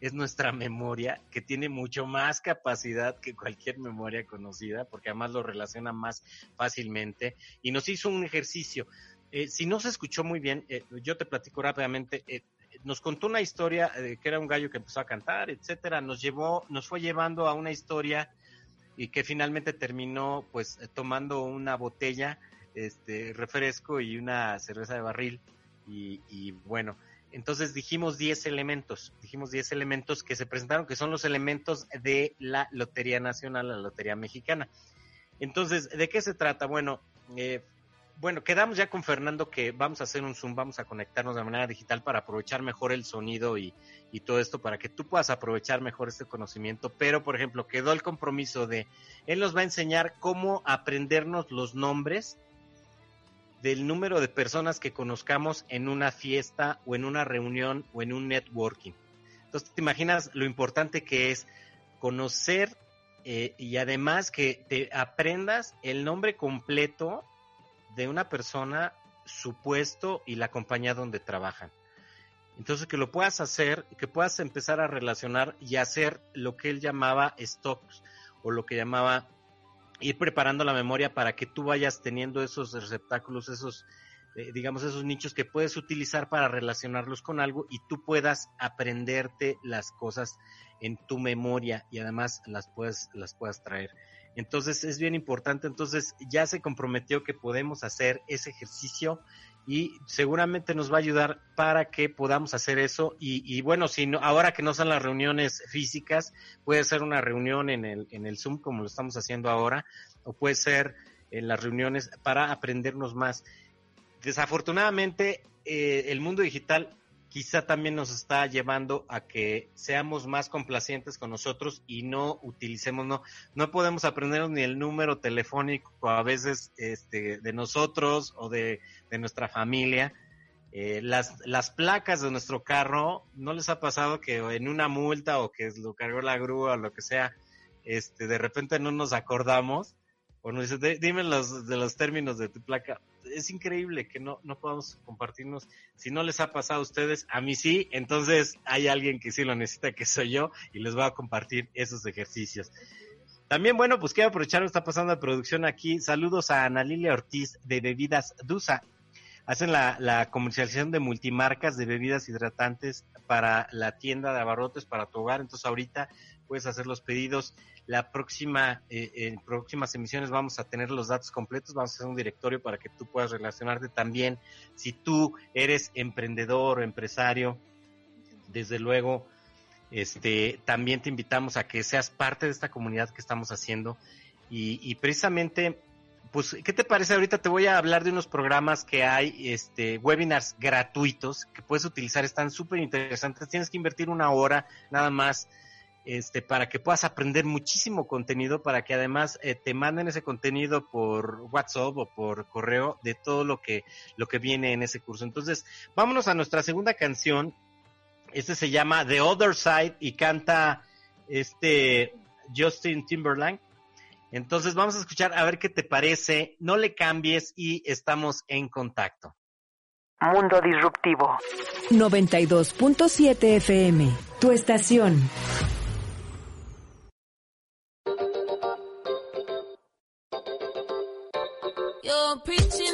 es nuestra memoria que tiene mucho más capacidad que cualquier memoria conocida, porque además lo relaciona más fácilmente. Y nos hizo un ejercicio. Eh, si no se escuchó muy bien, eh, yo te platico rápidamente. Eh, nos contó una historia de que era un gallo que empezó a cantar, etcétera, nos llevó, nos fue llevando a una historia y que finalmente terminó pues tomando una botella, este refresco y una cerveza de barril y, y bueno, entonces dijimos 10 elementos, dijimos 10 elementos que se presentaron que son los elementos de la Lotería Nacional, la Lotería Mexicana. Entonces, ¿de qué se trata? Bueno, eh, bueno, quedamos ya con Fernando que vamos a hacer un Zoom, vamos a conectarnos de manera digital para aprovechar mejor el sonido y, todo esto, para que tú puedas aprovechar mejor este conocimiento. Pero, por ejemplo, quedó el compromiso de, él nos va a enseñar cómo aprendernos los nombres del número de personas que conozcamos en una fiesta o en una reunión o en un networking. Entonces, te imaginas lo importante que es conocer eh, y además que te aprendas el nombre completo de una persona, su puesto y la compañía donde trabajan. Entonces, que lo puedas hacer, que puedas empezar a relacionar y hacer lo que él llamaba stocks o lo que llamaba ir preparando la memoria para que tú vayas teniendo esos receptáculos, esos, eh, digamos, esos nichos que puedes utilizar para relacionarlos con algo y tú puedas aprenderte las cosas en tu memoria y además las puedas, las puedas traer. Entonces es bien importante, entonces ya se comprometió que podemos hacer ese ejercicio y seguramente nos va a ayudar para que podamos hacer eso y, bueno, si no, ahora que no son las reuniones físicas, puede ser una reunión en el, en el Zoom como lo estamos haciendo ahora o puede ser en las reuniones para aprendernos más. Desafortunadamente, eh, el mundo digital quizá también nos está llevando a que seamos más complacientes con nosotros y no utilicemos, no, no podemos aprender ni el número telefónico a veces este, de nosotros o de, de nuestra familia. Eh, las, las placas de nuestro carro, ¿no les ha pasado que en una multa o que lo cargó la grúa o lo que sea, este, de repente no nos acordamos? O dice, dime los, de los términos de tu placa es increíble que no, no podamos compartirnos. Si no les ha pasado a ustedes, a mí sí, entonces hay alguien que sí lo necesita, que soy yo, y les voy a compartir esos ejercicios. También, bueno, pues quiero aprovechar lo está pasando de producción aquí. Saludos a Ana Lilia Ortiz de Bebidas Dusa. Hacen la, comercialización de multimarcas de bebidas hidratantes para la tienda de abarrotes, para tu hogar. Entonces ahorita puedes hacer los pedidos la próxima, eh, en próximas emisiones vamos a tener los datos completos, vamos a hacer un directorio para que tú puedas relacionarte también. Si tú eres emprendedor o empresario, desde luego, este, también te invitamos a que seas parte de esta comunidad que estamos haciendo. Y, y precisamente, pues, ¿qué te parece? Ahorita te voy a hablar de unos programas que hay, este, webinars gratuitos que puedes utilizar, están súper interesantes. Tienes que invertir una hora nada más este, para que puedas aprender muchísimo contenido, para que además eh, te manden ese contenido por WhatsApp o por correo de todo lo que, lo que viene en ese curso. Entonces, vámonos a nuestra segunda canción. Este se llama The Other Side y canta este Justin Timberlake. Entonces vamos a escuchar a ver qué te parece. No le cambies y estamos en contacto. Mundo Disruptivo. 92.7 FM. Tu estación. preaching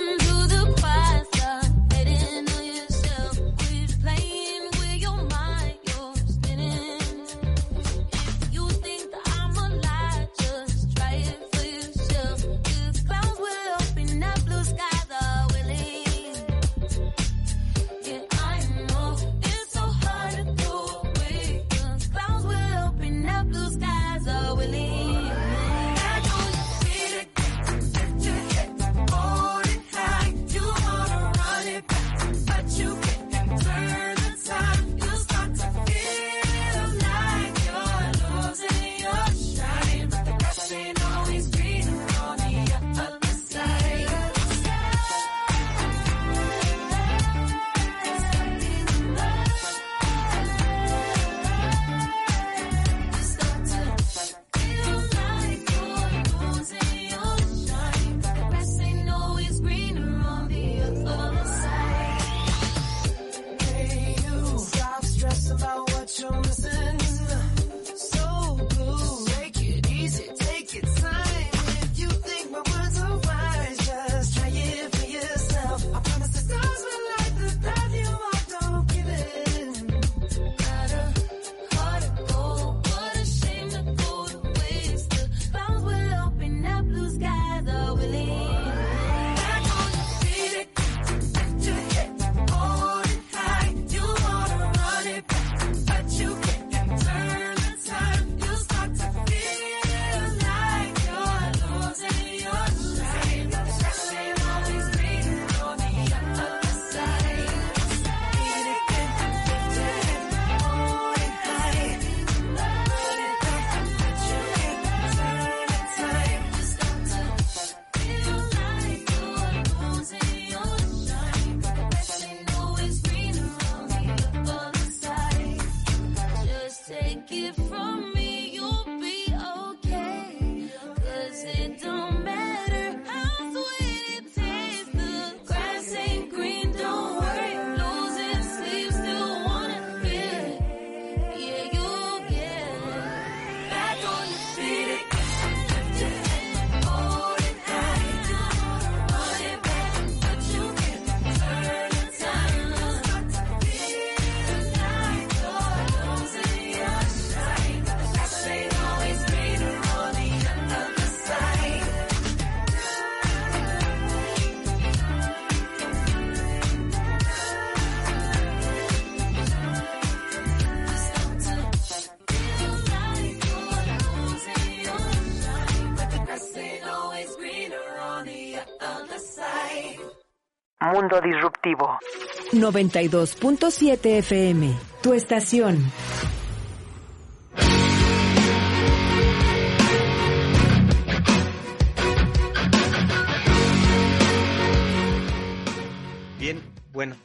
Mundo Disruptivo. 92.7 FM, tu estación. Bien, bueno,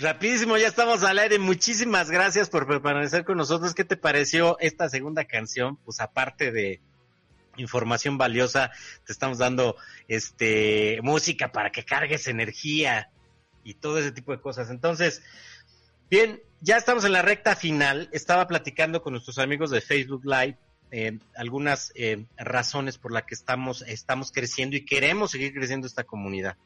rapidísimo, ya estamos al aire. Muchísimas gracias por permanecer con nosotros. ¿Qué te pareció esta segunda canción? Pues aparte de información valiosa, te estamos dando este música para que cargues energía y todo ese tipo de cosas. Entonces, bien, ya estamos en la recta final. Estaba platicando con nuestros amigos de Facebook Live eh, algunas eh, razones por las que estamos, estamos creciendo y queremos seguir creciendo esta comunidad.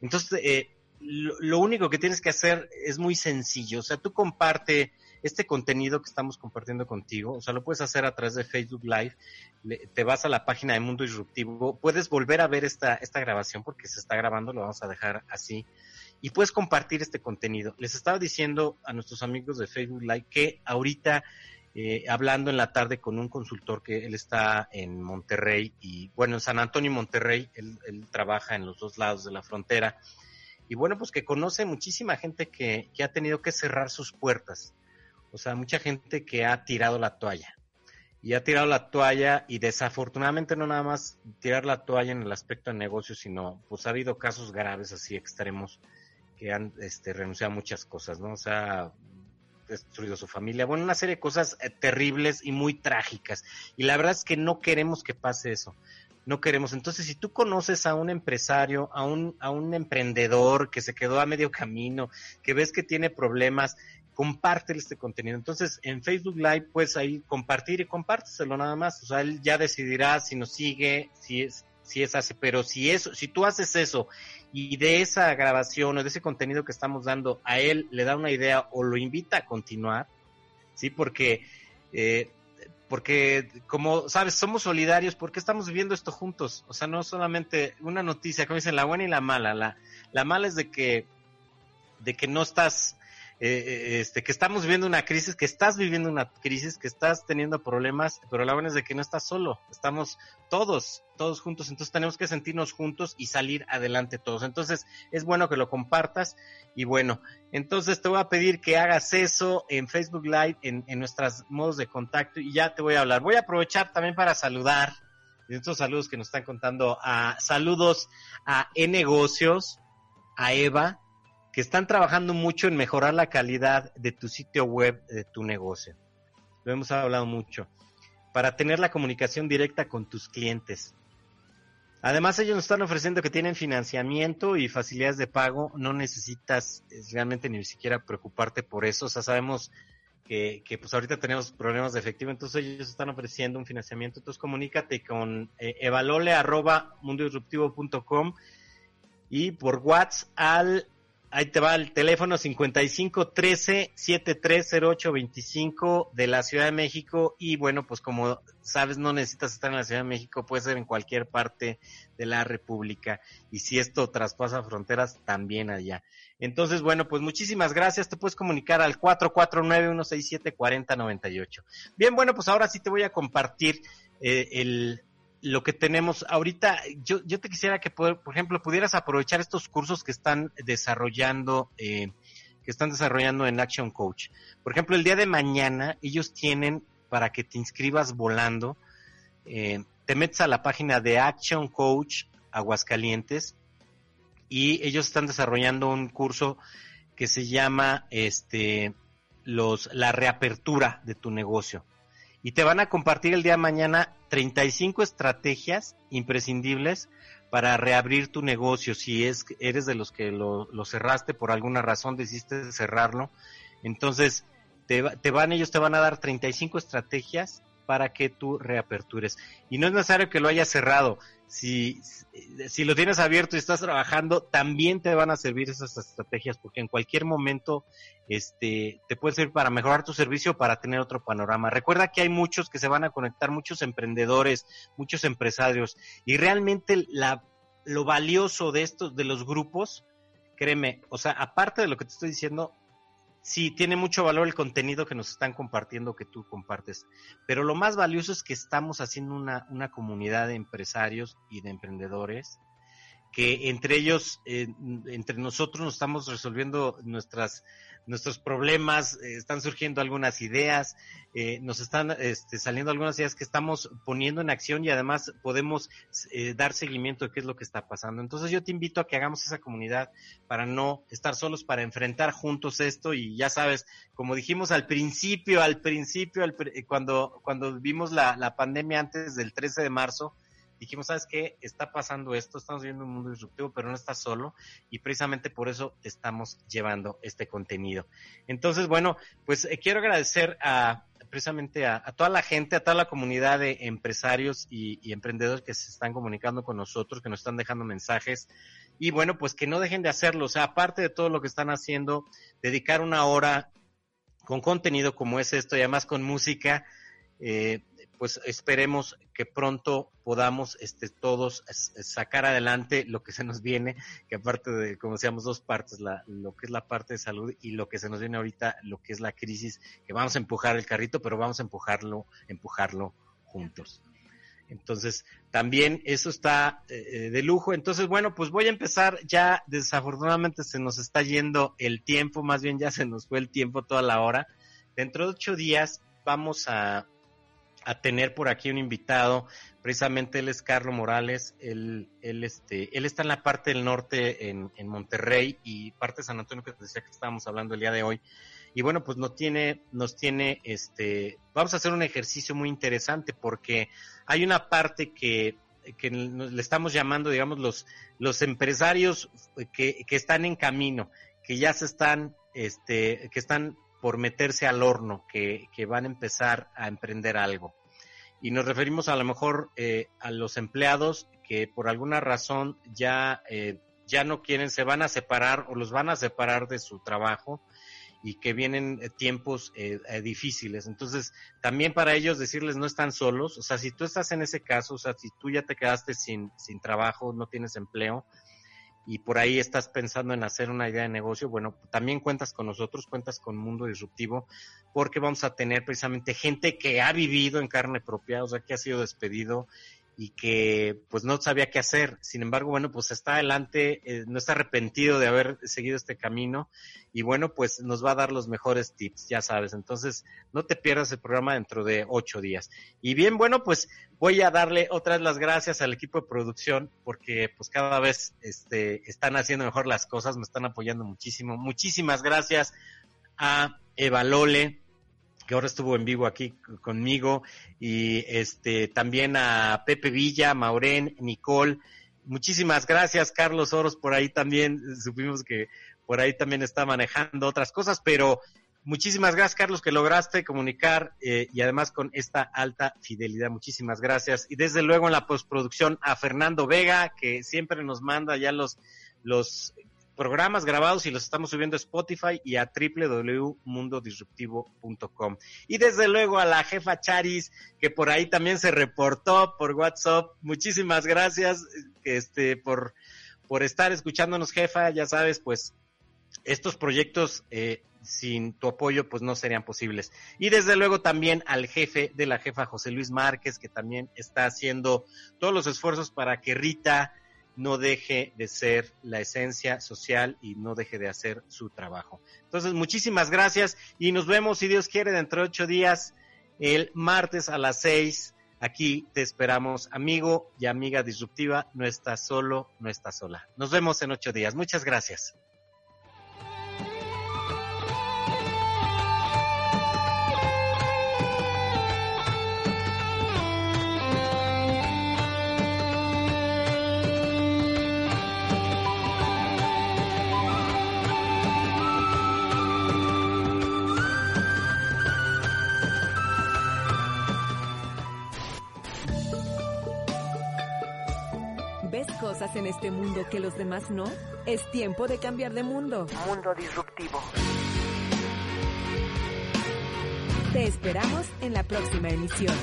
Entonces, eh, lo, lo, único que tienes que hacer es muy sencillo. O sea, tú comparte este contenido que estamos compartiendo contigo, o sea, lo puedes hacer a través de Facebook Live, te vas a la página de Mundo Disruptivo, puedes volver a ver esta, esta grabación porque se está grabando, lo vamos a dejar así, y puedes compartir este contenido. Les estaba diciendo a nuestros amigos de Facebook Live que ahorita, eh, hablando en la tarde con un consultor que él está en Monterrey y, bueno, en San Antonio y Monterrey, él, él trabaja en los dos lados de la frontera, y bueno, pues que conoce muchísima gente que, que ha tenido que cerrar sus puertas o sea, mucha gente que ha tirado la toalla. Y ha tirado la toalla y desafortunadamente no nada más tirar la toalla en el aspecto de negocio, sino pues ha habido casos graves así extremos que han este, renunciado a muchas cosas, ¿no? O sea, destruido su familia, bueno, una serie de cosas eh, terribles y muy trágicas. Y la verdad es que no queremos que pase eso. No queremos. Entonces, si tú conoces a un empresario, a un, a un emprendedor que se quedó a medio camino, que ves que tiene problemas, compártele este contenido. Entonces, en Facebook Live puedes ahí compartir y compárteselo nada más. O sea, él ya decidirá si nos sigue, si es, si es hace, pero si eso, si tú haces eso y de esa grabación o de ese contenido que estamos dando a él le da una idea o lo invita a continuar, sí, porque, eh, porque como sabes, somos solidarios porque estamos viviendo esto juntos. O sea, no solamente una noticia, como dicen, la buena y la mala. La, la mala es de que, de que no estás eh, este, que estamos viviendo una crisis, que estás viviendo una crisis, que estás teniendo problemas, pero la buena es de que no estás solo, estamos todos, todos juntos, entonces tenemos que sentirnos juntos y salir adelante todos. Entonces es bueno que lo compartas y bueno, entonces te voy a pedir que hagas eso en Facebook Live, en, en nuestros modos de contacto y ya te voy a hablar. Voy a aprovechar también para saludar estos saludos que nos están contando. A, saludos a E-Negocios, a Eva, que están trabajando mucho en mejorar la calidad de tu sitio web, de tu negocio. Lo hemos hablado mucho. Para tener la comunicación directa con tus clientes. Además, ellos nos están ofreciendo que tienen financiamiento y facilidades de pago. No necesitas eh, realmente ni siquiera preocuparte por eso. O sea, sabemos que, pues ahorita tenemos problemas de efectivo, entonces ellos están ofreciendo un financiamiento. Entonces comunícate con eh, evalole arroba y por WhatsApp Ahí te va el teléfono 5513-730825 de la Ciudad de México. Y bueno, pues como sabes, no necesitas estar en la Ciudad de México, puede ser en cualquier parte de la República. Y si esto traspasa fronteras, también allá. Entonces, bueno, pues muchísimas gracias. Te puedes comunicar al 449-167-4098. Bien, bueno, pues ahora sí te voy a compartir eh, el lo que tenemos ahorita, yo, yo te quisiera que, por, ejemplo, pudieras aprovechar estos cursos que están desarrollando, eh, que están desarrollando en Action Coach. Por ejemplo, el día de mañana ellos tienen para que te inscribas volando, eh, te metes a la página de Action Coach Aguascalientes y ellos están desarrollando un curso que se llama este los la reapertura de tu negocio y te van a compartir el día de mañana 35 estrategias imprescindibles para reabrir tu negocio. Si es eres de los que lo, cerraste por alguna razón, decidiste cerrarlo, entonces te, te, van ellos te van a dar 35 estrategias para que tú reapertures. Y no es necesario que lo hayas cerrado. Si, si lo tienes abierto y estás trabajando, también te van a servir esas estrategias, porque en cualquier momento este, te puede servir para mejorar tu servicio, para tener otro panorama. Recuerda que hay muchos que se van a conectar, muchos emprendedores, muchos empresarios, y realmente la, lo valioso de estos, de los grupos, créeme, o sea, aparte de lo que te estoy diciendo, sí, tiene mucho valor el contenido que nos están compartiendo, que tú compartes, pero lo más valioso es que estamos haciendo una, una comunidad de empresarios y de emprendedores que entre ellos, eh, entre nosotros nos estamos resolviendo nuestras nuestros problemas, eh, están surgiendo algunas ideas, eh, nos están este, saliendo algunas ideas que estamos poniendo en acción y además podemos dar seguimiento de qué es lo que está pasando. Entonces yo te invito a que hagamos esa comunidad para no estar solos, para enfrentar juntos esto y ya sabes, como dijimos al principio, al principio, cuando, cuando vimos la, la pandemia antes del 13 de marzo, dijimos, ¿sabes qué? Está pasando esto, estamos viviendo un mundo disruptivo, pero no estás solo y precisamente por eso estamos llevando este contenido. Entonces, bueno, pues eh, quiero agradecer a precisamente a, toda la gente, a toda la comunidad de empresarios y, emprendedores que se están comunicando con nosotros, que nos están dejando mensajes y bueno, pues que no dejen de hacerlo. O sea, aparte de todo lo que están haciendo, dedicar una hora con contenido como es esto y además con música, eh, pues esperemos que pronto podamos este, todos sacar adelante lo que se nos viene, que aparte de, como decíamos, dos partes, la, lo que es la parte de salud y lo que se nos viene ahorita, lo que es la crisis, que vamos a empujar el carrito, pero vamos a empujarlo, empujarlo juntos. Entonces, también eso está eh, de lujo. Entonces, bueno, pues voy a empezar ya, desafortunadamente se nos está yendo el tiempo, más bien ya se nos fue el tiempo toda la hora. Dentro de ocho días vamos a a tener por aquí un invitado, precisamente él es Carlos Morales, él, él, este, él está en la parte del norte en, en Monterrey y parte de San Antonio que te decía que estábamos hablando el día de hoy. Y bueno, pues nos tiene, nos tiene, este, vamos a hacer un ejercicio muy interesante porque hay una parte que, que le estamos llamando, digamos, los, los empresarios que, que están en camino, que ya se están, este, que están por meterse al horno, que, que van a empezar a emprender algo. Y nos referimos a lo mejor eh, a los empleados que por alguna razón ya, eh, ya no quieren, se van a separar o los van a separar de su trabajo y que vienen eh, tiempos difíciles. Entonces, también para ellos decirles no están solos, o sea, si tú estás en ese caso, o sea, si tú ya te quedaste sin, sin trabajo, no tienes empleo, y por ahí estás pensando en hacer una idea de negocio, bueno, también cuentas con nosotros, cuentas con Mundo Disruptivo, porque vamos a tener precisamente gente que ha vivido en carne propia, o sea, que ha sido despedido y que pues no sabía qué hacer. Sin embargo, bueno, pues está adelante, eh, no está arrepentido de haber seguido este camino y bueno, pues nos va a dar los mejores tips, ya sabes. Entonces, no te pierdas el programa dentro de ocho días. Y bien, bueno, pues voy a darle otras las gracias al equipo de producción porque pues cada vez este, están haciendo mejor las cosas, me están apoyando muchísimo. Muchísimas gracias a Eva Lole, que ahora estuvo en vivo aquí conmigo, y este también a Pepe Villa, Maurén, Nicole. Muchísimas gracias, Carlos Oros, por ahí también supimos que por ahí también está manejando otras cosas, pero muchísimas gracias, Carlos, que lograste comunicar eh, y además con esta alta fidelidad. Muchísimas gracias. Y desde luego en la postproducción a Fernando Vega, que siempre nos manda ya los los programas grabados y los estamos subiendo a Spotify y a www.mundodisruptivo.com. Y desde luego a la jefa Charis, que por ahí también se reportó por WhatsApp. Muchísimas gracias este, por, por estar escuchándonos, jefa. Ya sabes, pues estos proyectos eh, sin tu apoyo pues no serían posibles. Y desde luego también al jefe de la jefa José Luis Márquez, que también está haciendo todos los esfuerzos para que Rita no deje de ser la esencia social y no deje de hacer su trabajo. Entonces, muchísimas gracias y nos vemos, si Dios quiere, dentro de ocho días, el martes a las seis. Aquí te esperamos, amigo y amiga disruptiva. No estás solo, no estás sola. Nos vemos en ocho días. Muchas gracias. En este mundo que los demás no? Es tiempo de cambiar de mundo. Mundo disruptivo. Te esperamos en la próxima emisión.